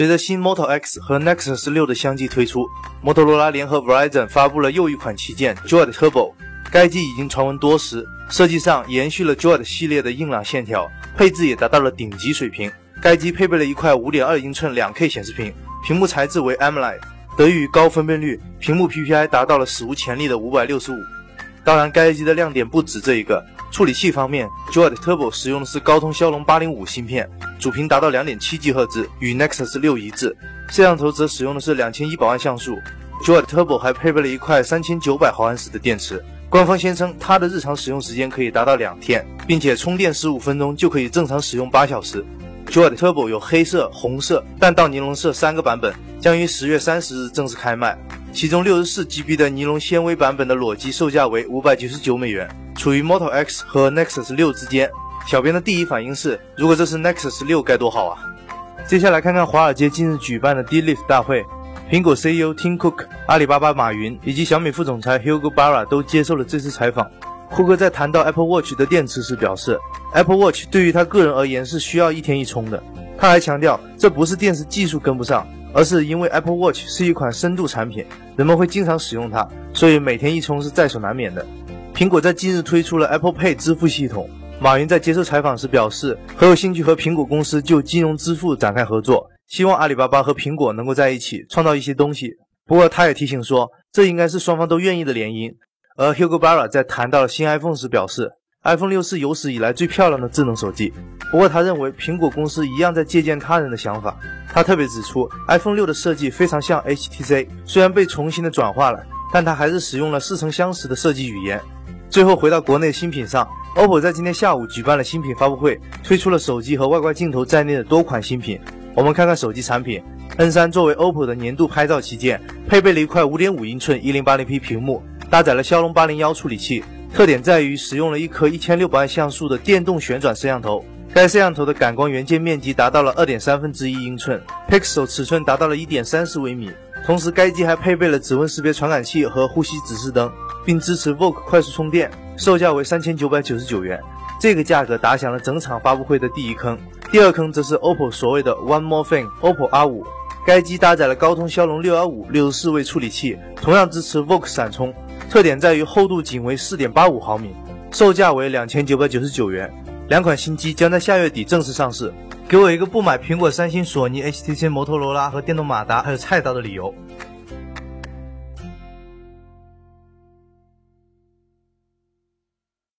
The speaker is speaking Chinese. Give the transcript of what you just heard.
随着新 Moto X 和 Nexus 6的相继推出，摩托罗拉联合 Verizon 发布了又一款旗舰 Joy Turbo。该机已经传闻多时，设计上延续了 Joy 系列的硬朗线条，配置也达到了顶级水平。该机配备了一块5.2英寸 2K 显示屏，屏幕材质为 AMOLED，得益于高分辨率，屏幕 PPI 达到了史无前例的565。当然，该机的亮点不止这一个。处理器方面，Joy Turbo 使用的是高通骁龙805芯片，主频达到2.7 GHz，与 Nexus 6一致。摄像头则使用的是2100万像素。Joy Turbo 还配备了一块3900毫安时的电池。官方宣称，它的日常使用时间可以达到两天，并且充电15分钟就可以正常使用8小时。Joy Turbo 有黑色、红色、弹道尼龙色三个版本，将于十月三十日正式开卖。其中六十四 GB 的尼龙纤维版本的裸机售价为五百九十九美元，处于 Moto X 和 Nexus 六之间。小编的第一反应是，如果这是 Nexus 六该多好啊！接下来看看华尔街近日举办的 D-Lift 大会，苹果 CEO Tim Cook、阿里巴巴马云以及小米副总裁 Hugo Barra 都接受了这次采访。库克在谈到 Apple Watch 的电池时表示，Apple Watch 对于他个人而言是需要一天一充的。他还强调，这不是电池技术跟不上。而是因为 Apple Watch 是一款深度产品，人们会经常使用它，所以每天一充是在所难免的。苹果在近日推出了 Apple Pay 支付系统。马云在接受采访时表示，很有兴趣和苹果公司就金融支付展开合作，希望阿里巴巴和苹果能够在一起创造一些东西。不过，他也提醒说，这应该是双方都愿意的联姻。而 Hugo Barra 在谈到了新 iPhone 时表示，iPhone 六是有史以来最漂亮的智能手机。不过，他认为苹果公司一样在借鉴他人的想法。他特别指出，iPhone 六的设计非常像 HTC，虽然被重新的转化了，但它还是使用了似曾相识的设计语言。最后回到国内新品上，OPPO 在今天下午举办了新品发布会，推出了手机和外观镜头在内的多款新品。我们看看手机产品，N3 作为 OPPO 的年度拍照旗舰，配备了一块5.5英寸 1080p 屏幕，搭载了骁龙801处理器，特点在于使用了一颗1600万像素的电动旋转摄像头。该摄像头的感光元件面积达到了二点三分之一英寸，pixel 尺寸达到了一点三四微米。同时，该机还配备了指纹识别传感器和呼吸指示灯，并支持 VOOC 快速充电，售价为三千九百九十九元。这个价格打响了整场发布会的第一坑。第二坑则是 OPPO 所谓的 One More Thing，OPPO R5。该机搭载了高通骁龙六幺五六十四位处理器，同样支持 VOOC 闪充，特点在于厚度仅为四点八五毫米，售价为两千九百九十九元。两款新机将在下月底正式上市，给我一个不买苹果、三星、索尼、HTC、摩托罗拉和电动马达还有菜刀的理由。